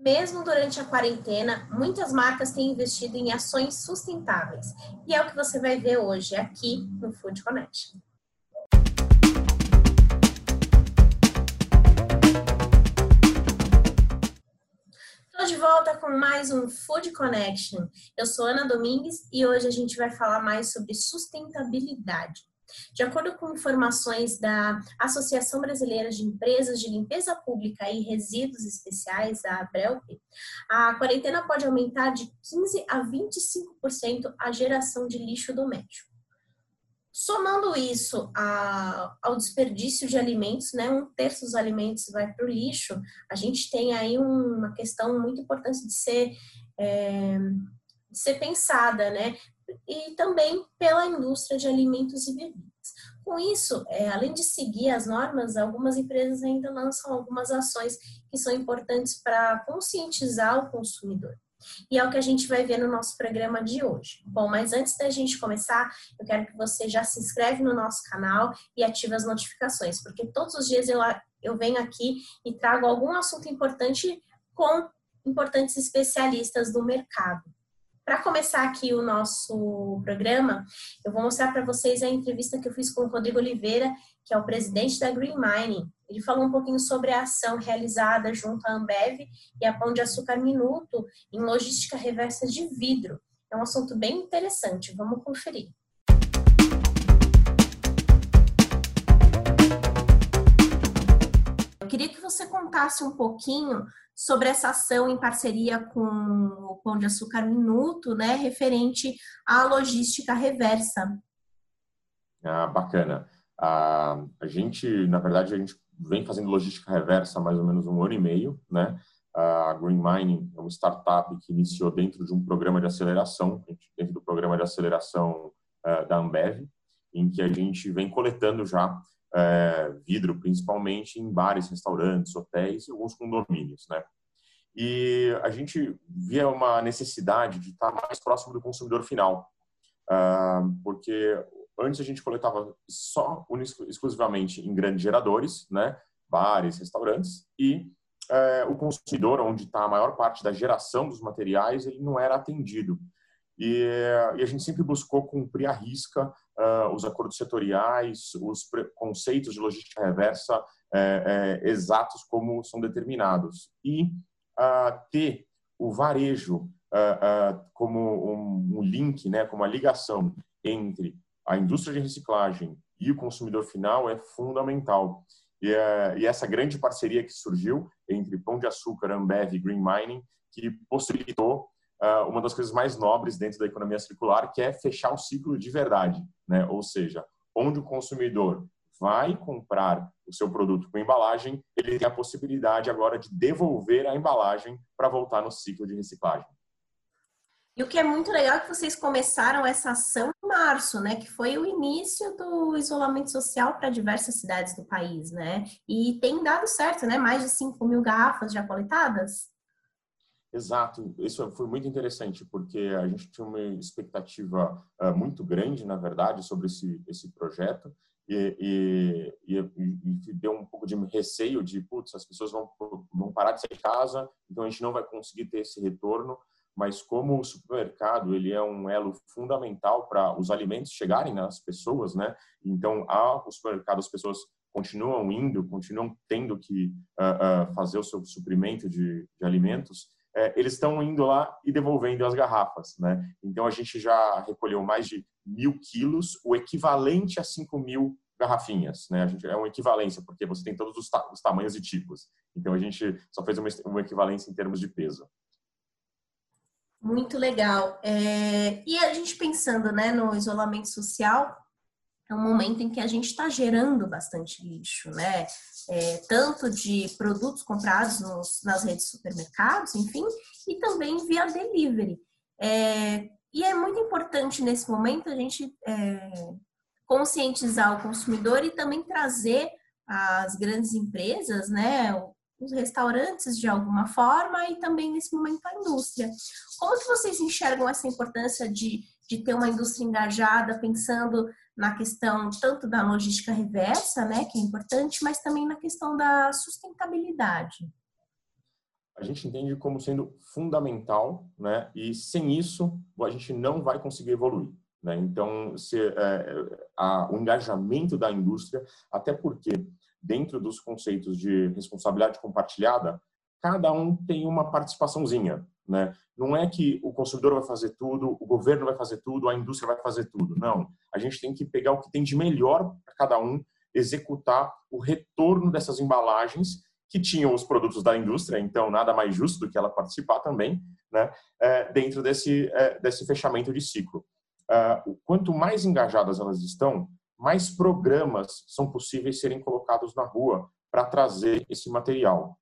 Mesmo durante a quarentena, muitas marcas têm investido em ações sustentáveis. E é o que você vai ver hoje aqui no Food Connection. Estou de volta com mais um Food Connection. Eu sou Ana Domingues e hoje a gente vai falar mais sobre sustentabilidade. De acordo com informações da Associação Brasileira de Empresas de Limpeza Pública e Resíduos Especiais, a ABRELP, a quarentena pode aumentar de 15% a 25% a geração de lixo doméstico. Somando isso a, ao desperdício de alimentos, né, um terço dos alimentos vai para o lixo, a gente tem aí uma questão muito importante de ser, é, de ser pensada, né? E também pela indústria de alimentos e bebidas. Com isso, é, além de seguir as normas, algumas empresas ainda lançam algumas ações que são importantes para conscientizar o consumidor. E é o que a gente vai ver no nosso programa de hoje. Bom, mas antes da gente começar, eu quero que você já se inscreve no nosso canal e ative as notificações, porque todos os dias eu, eu venho aqui e trago algum assunto importante com importantes especialistas do mercado. Para começar aqui o nosso programa, eu vou mostrar para vocês a entrevista que eu fiz com o Rodrigo Oliveira, que é o presidente da Green Mining. Ele falou um pouquinho sobre a ação realizada junto à Ambev e a Pão de Açúcar Minuto em logística reversa de vidro. É um assunto bem interessante, vamos conferir. Queria que você contasse um pouquinho sobre essa ação em parceria com o Pão de Açúcar Minuto, né, referente à logística reversa. Ah, bacana. Ah, a gente, na verdade, a gente vem fazendo logística reversa há mais ou menos um ano e meio, né? A Green Mining é uma startup que iniciou dentro de um programa de aceleração, dentro do programa de aceleração uh, da Ambev, em que a gente vem coletando já é, vidro, principalmente em bares, restaurantes, hotéis e alguns condomínios, né? E a gente via uma necessidade de estar mais próximo do consumidor final, uh, porque antes a gente coletava só exclusivamente em grandes geradores, né? Bares, restaurantes e uh, o consumidor, onde está a maior parte da geração dos materiais, ele não era atendido. E, e, a gente sempre buscou cumprir a risca uh, os acordos setoriais, os conceitos de logística reversa é, é, exatos como são determinados. E uh, ter o varejo uh, como um, um, link, né, como a ligação entre a indústria de reciclagem e o consumidor final é fundamental. E, e essa grande parceria que surgiu entre Pão de Açúcar, Ambev e Green Mining, que possibilitou uma das coisas mais nobres dentro da economia circular, que é fechar o ciclo de verdade, né? Ou seja, onde o consumidor vai comprar o seu produto com embalagem, ele tem a possibilidade agora de devolver a embalagem para voltar no ciclo de reciclagem. E o que é muito legal é que vocês começaram essa ação em março, né? Que foi o início do isolamento social para diversas cidades do país, né? E tem dado certo, né? Mais de 5 mil garrafas já coletadas. Exato, isso foi muito interessante, porque a gente tinha uma expectativa uh, muito grande, na verdade, sobre esse, esse projeto, e, e, e, deu um pouco de receio de, putz, as pessoas vão, vão parar de sair de casa, então a gente não vai conseguir ter esse retorno, mas como o supermercado ele é um elo fundamental para os alimentos chegarem nas pessoas, né? Então, ao supermercado as pessoas continuam indo, continuam tendo que uh, uh, fazer o seu suprimento de, de alimentos, é, eles estão indo lá e devolvendo as garrafas, né? Então a gente já recolheu mais de mil quilos, o equivalente a 5 mil garrafinhas, né? A gente é uma equivalência porque você tem todos os, ta os tamanhos e tipos. Então a gente só fez uma, uma equivalência em termos de peso. Muito legal. É... E a gente pensando, né, no isolamento social, é um momento em que a gente está gerando bastante lixo, né? É, tanto de produtos comprados nos, nas redes de supermercados, enfim, e também via delivery. É, e é muito importante nesse momento a gente é, conscientizar o consumidor e também trazer as grandes empresas, né, os restaurantes de alguma forma e também nesse momento a indústria. Como que vocês enxergam essa importância de, de ter uma indústria engajada, pensando na questão tanto da logística reversa, né, que é importante, mas também na questão da sustentabilidade. a gente entende como sendo fundamental, né? E sem isso, a gente não vai conseguir evoluir. Né? Então, se, é, a, o engajamento da indústria, até porque dentro dos conceitos de responsabilidade compartilhada, cada um tem uma participaçãozinha. Né? Não é que o consumidor vai fazer tudo, o governo vai fazer tudo, a indústria vai fazer tudo. Não. A gente tem que pegar o que tem de melhor para cada um, executar o retorno dessas embalagens que tinham os produtos da indústria, então nada mais justo do que ela participar também, né, é, dentro desse, é, desse fechamento de ciclo. Uh, quanto mais engajadas elas estão, mais programas são possíveis serem colocados na rua para trazer esse material.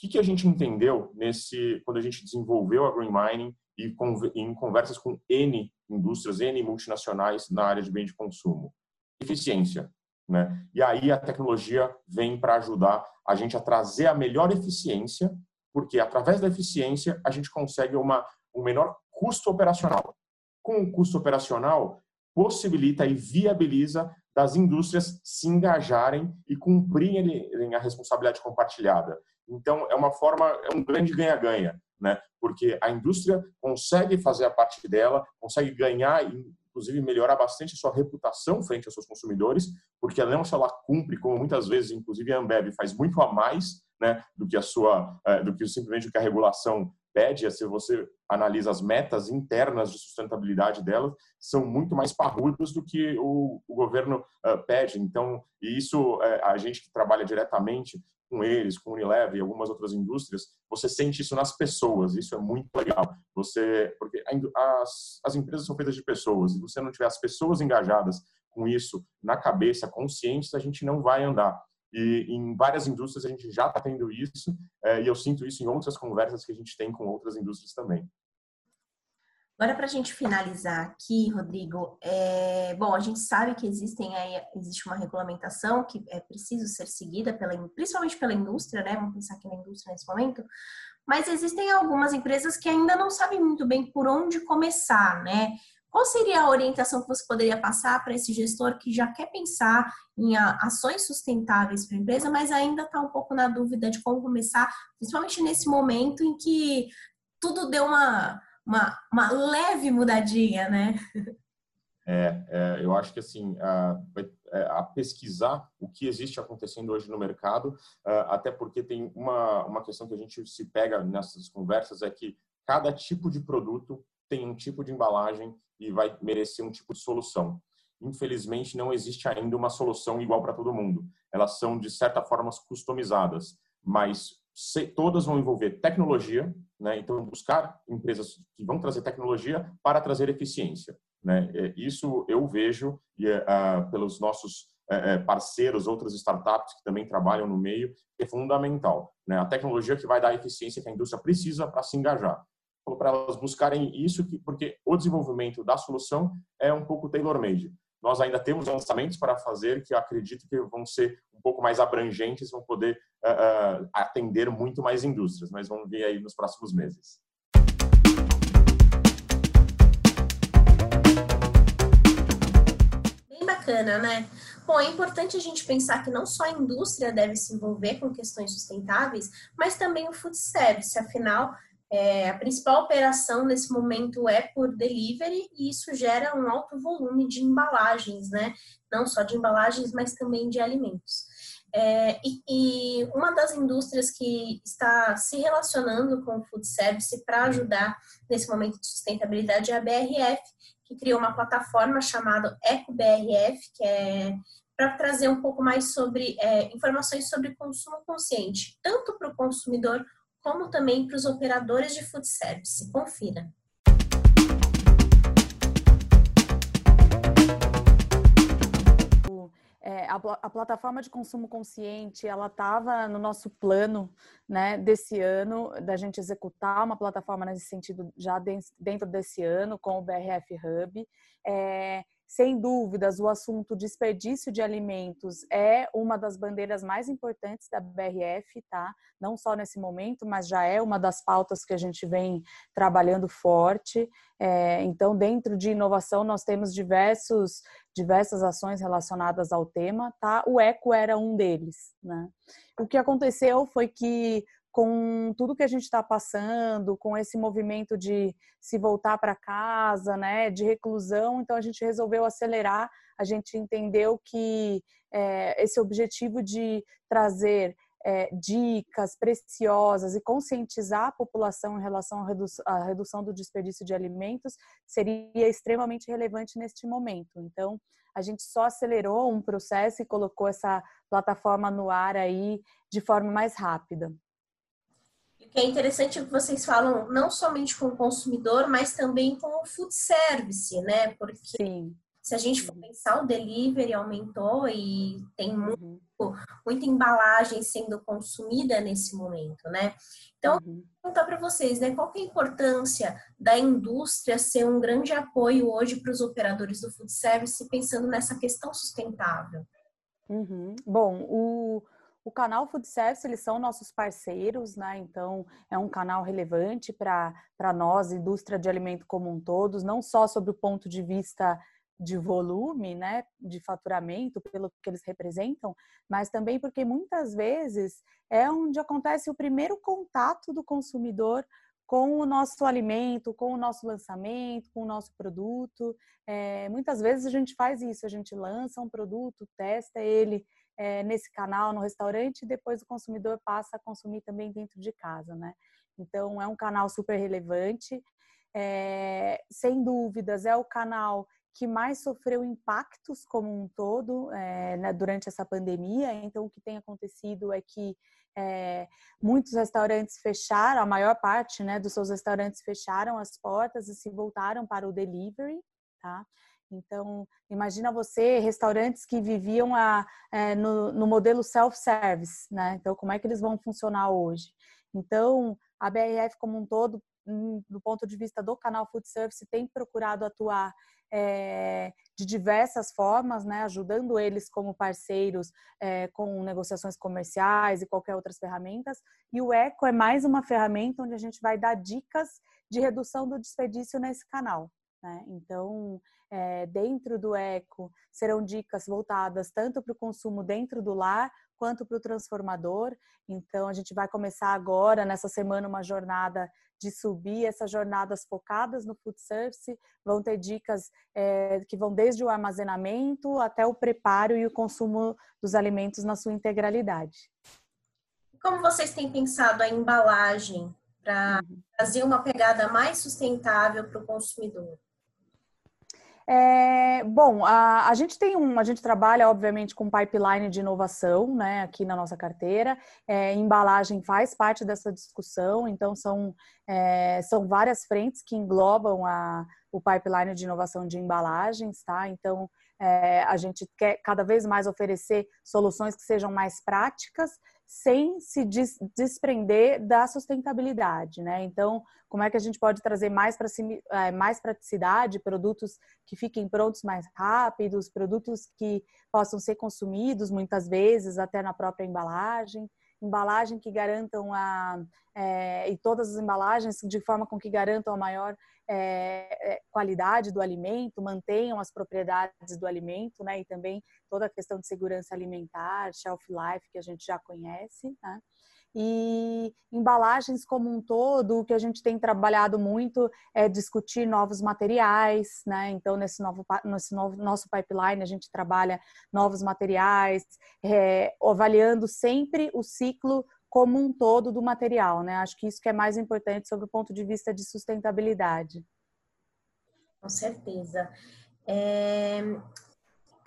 Que, que, a gente entendeu nesse quando a gente desenvolveu a Green Mining e em conversas com N indústrias, N multinacionais na área de bem de consumo? Eficiência. Né? E aí a tecnologia vem para ajudar a gente a trazer a melhor eficiência, porque através da eficiência a gente consegue uma, um menor custo operacional com o custo operacional, possibilita e viabiliza das indústrias se engajarem e cumprirem a responsabilidade compartilhada. Então, é uma forma, é um grande ganha-ganha, né? Porque a indústria consegue fazer a parte dela, consegue ganhar e, inclusive, melhorar bastante a sua reputação frente aos seus consumidores, porque não só ela cumpre, como muitas vezes, inclusive, a Ambev faz muito a mais, né, do que a sua, eh, do que simplesmente o que a regulação pede, se você analisa as metas internas de sustentabilidade delas, são muito mais parrudas do que o, o governo uh, pede. Então, e isso, uh, a gente que trabalha diretamente com eles, com o Unilever e algumas outras indústrias, você sente isso nas pessoas. Isso é muito legal. Você, porque as, as empresas são feitas de pessoas. Se você não tiver as pessoas engajadas com isso na cabeça, conscientes, a gente não vai andar. E em várias indústrias a gente já está tendo isso, é, e eu sinto isso em outras conversas que a gente tem com outras indústrias também. Agora, para a gente finalizar aqui, Rodrigo, é, bom, a gente sabe que existem aí, existe uma regulamentação que é preciso ser seguida, pela, principalmente pela indústria, né? Vamos pensar aqui na indústria nesse momento, mas existem algumas empresas que ainda não sabem muito bem por onde começar, né? Qual seria a orientação que você poderia passar para esse gestor que já quer pensar em ações sustentáveis para a empresa, mas ainda está um pouco na dúvida de como começar, principalmente nesse momento em que tudo deu uma, uma, uma leve mudadinha, né? É, é, eu acho que assim a, é, a, pesquisar o que existe acontecendo hoje no mercado, até porque tem uma, uma questão que a gente se pega nessas conversas é que cada tipo de produto tem um tipo de embalagem e vai merecer um tipo de solução. Infelizmente, não existe ainda uma solução igual para todo mundo. Elas são, de certa forma, customizadas, mas todas vão envolver tecnologia, né? então buscar empresas que vão trazer tecnologia para trazer eficiência. Né? É, isso eu vejo e, uh, pelos nossos uh, parceiros, outras startups que também trabalham no meio, é fundamental. Né? A tecnologia que vai dar a eficiência que a indústria precisa para se engajar para elas buscarem isso, porque o desenvolvimento da solução é um pouco tailor-made. Nós ainda temos lançamentos para fazer que eu acredito que vão ser um pouco mais abrangentes, vão poder uh, uh, atender muito mais indústrias, mas vamos ver aí nos próximos meses. Bem bacana, né? Bom, é importante a gente pensar que não só a indústria deve se envolver com questões sustentáveis, mas também o food service, afinal, é, a principal operação nesse momento é por delivery e isso gera um alto volume de embalagens, né? Não só de embalagens, mas também de alimentos. É, e, e, uma das indústrias que está se relacionando com o food service para ajudar nesse momento de sustentabilidade é a BRF, que criou uma plataforma chamada EcoBRF, que é para trazer um pouco mais sobre é, informações sobre consumo consciente, tanto para o consumidor como também para os operadores de food service. Confira. É, a, a, plataforma de consumo consciente, ela estava no nosso plano, né, desse ano, da gente executar uma plataforma nesse sentido já dentro desse ano com o BRF Hub. É, sem dúvidas, o assunto desperdício de alimentos é uma das bandeiras mais importantes da BRF, tá? Não só nesse momento, mas já é uma das pautas que a gente vem trabalhando forte. É, então, dentro de inovação, nós temos diversos, diversas ações relacionadas ao tema, tá? O eco era um deles, né? O que aconteceu foi que com tudo que a gente está passando, com esse movimento de se voltar para casa, né, de reclusão, então a gente resolveu acelerar. A gente entendeu que é, esse objetivo de trazer é, dicas preciosas e conscientizar a população em relação à, redu à redução do desperdício de alimentos seria extremamente relevante neste momento. Então, a gente só acelerou um processo e colocou essa plataforma no ar aí de forma mais rápida. Que é interessante é que vocês falam não somente com o consumidor, mas também com o food service, né? Porque Sim. se a gente for pensar, o delivery aumentou e tem muito, uhum. muita embalagem sendo consumida nesse momento, né? Então, uhum. vou perguntar para vocês, né? Qual é a importância da indústria ser um grande apoio hoje para os operadores do food service, pensando nessa questão sustentável? Uhum. Bom, o o canal Food Service, eles são nossos parceiros, né? Então, é um canal relevante para nós, indústria de alimento como um todo, não só sob o ponto de vista de volume, né, de faturamento, pelo que eles representam, mas também porque muitas vezes é onde acontece o primeiro contato do consumidor com o nosso alimento, com o nosso lançamento, com o nosso produto. É, muitas vezes a gente faz isso, a gente lança um produto, testa ele é, nesse canal, no restaurante, e depois o consumidor passa a consumir também dentro de casa, né? Então, é um canal super relevante. É, sem dúvidas, é o canal que mais sofreu impactos como um todo é, né, durante essa pandemia. Então, o que tem acontecido é que é, muitos restaurantes fecharam, a maior parte né, dos seus restaurantes fecharam as portas e se voltaram para o delivery, tá? Então, imagina você, restaurantes que viviam a, é, no, no, modelo self-service, né? Então, como é que eles vão funcionar hoje? Então, a BRF como um todo, hum, do ponto de vista do canal Food Service, tem procurado atuar é, de diversas formas, né? Ajudando eles como parceiros é, com negociações comerciais e qualquer outras ferramentas. E o Eco é mais uma ferramenta onde a gente vai dar dicas de redução do desperdício nesse canal. Né? Então, é, dentro do eco serão dicas voltadas tanto para o consumo dentro do lar quanto para o transformador. Então, a gente vai começar agora, nessa semana, uma jornada de subir essas jornadas focadas no food service. Vão ter dicas é, que vão desde o armazenamento até o preparo e o consumo dos alimentos na sua integralidade. Como vocês têm pensado a embalagem para uhum. trazer uma pegada mais sustentável para o consumidor? É, bom, a, a, gente tem um, a gente trabalha obviamente com pipeline de inovação, né, aqui na nossa carteira. É, embalagem faz parte dessa discussão, então são, é, são várias frentes que englobam a, o pipeline de inovação de embalagens, tá? Então é, a gente quer cada vez mais oferecer soluções que sejam mais práticas sem se des desprender da sustentabilidade, né? Então, como é que a gente pode trazer mais, pra, é, mais praticidade, produtos que fiquem prontos mais rápidos, produtos que possam ser consumidos muitas vezes até na própria embalagem, embalagem que garantam a é, e todas as embalagens de forma com que garantam a maior é, é, qualidade do alimento, mantenham as propriedades do alimento, né? E também toda a questão de segurança alimentar, shelf life que a gente já conhece, né? E embalagens como um todo, o que a gente tem trabalhado muito é discutir novos materiais, né? Então, nesse novo, nesse novo nosso pipeline, a gente trabalha novos materiais, é, avaliando sempre o ciclo como um todo do material, né? Acho que isso que é mais importante sobre o ponto de vista de sustentabilidade. Com certeza. É,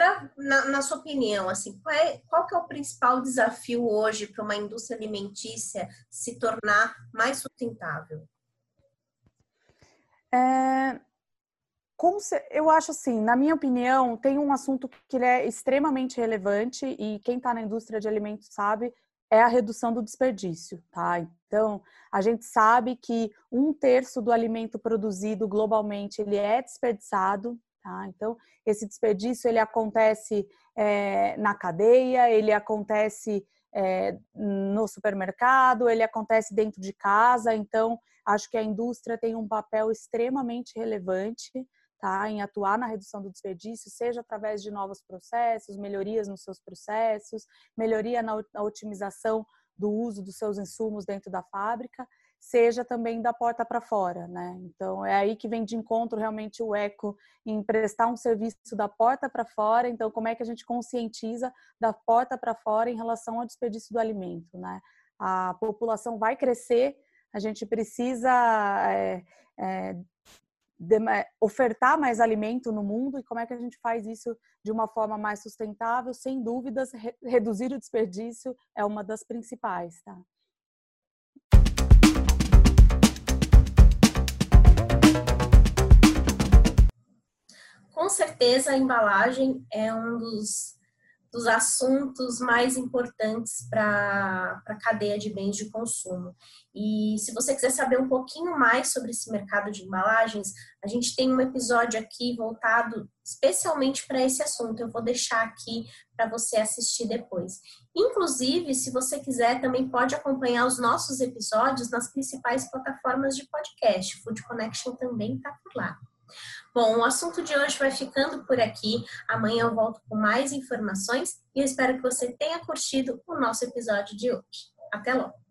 pra, na, na, sua opinião, assim, qual, é, qual que é o principal desafio hoje para uma indústria alimentícia se tornar mais sustentável? É, eu acho assim, na minha opinião, tem um assunto que é extremamente relevante e quem está na indústria de alimentos sabe, é a redução do desperdício, tá? Então, a gente sabe que um terço do alimento produzido globalmente ele é desperdiçado, tá? Então, esse desperdício ele acontece é, na cadeia, ele acontece é, no supermercado, ele acontece dentro de casa. Então, acho que a indústria tem um papel extremamente relevante tá? em atuar na redução do desperdício, seja através de novos processos, melhorias nos seus processos, melhoria na, na otimização do uso dos seus insumos dentro da fábrica, seja também da porta para fora, né? Então é aí que vem de encontro realmente o eco em prestar um serviço da porta para fora. Então como é que a gente conscientiza da porta para fora em relação ao desperdício do alimento, né? A população vai crescer, a gente precisa é, é, de, ofertar mais alimento no mundo e como é que a gente faz isso de uma forma mais sustentável, sem dúvidas, re, reduzir o desperdício é uma das principais, tá? Certeza a embalagem é um dos dos assuntos mais importantes para a cadeia de bens de consumo. E se você quiser saber um pouquinho mais sobre esse mercado de embalagens, a gente tem um episódio aqui voltado especialmente para esse assunto. Eu vou deixar aqui para você assistir depois. Inclusive, se você quiser, também pode acompanhar os nossos episódios nas principais plataformas de podcast. Food Connection também está por lá. Bom, o assunto de hoje vai ficando por aqui. Amanhã eu volto com mais informações e eu espero que você tenha curtido o nosso episódio de hoje. Até logo!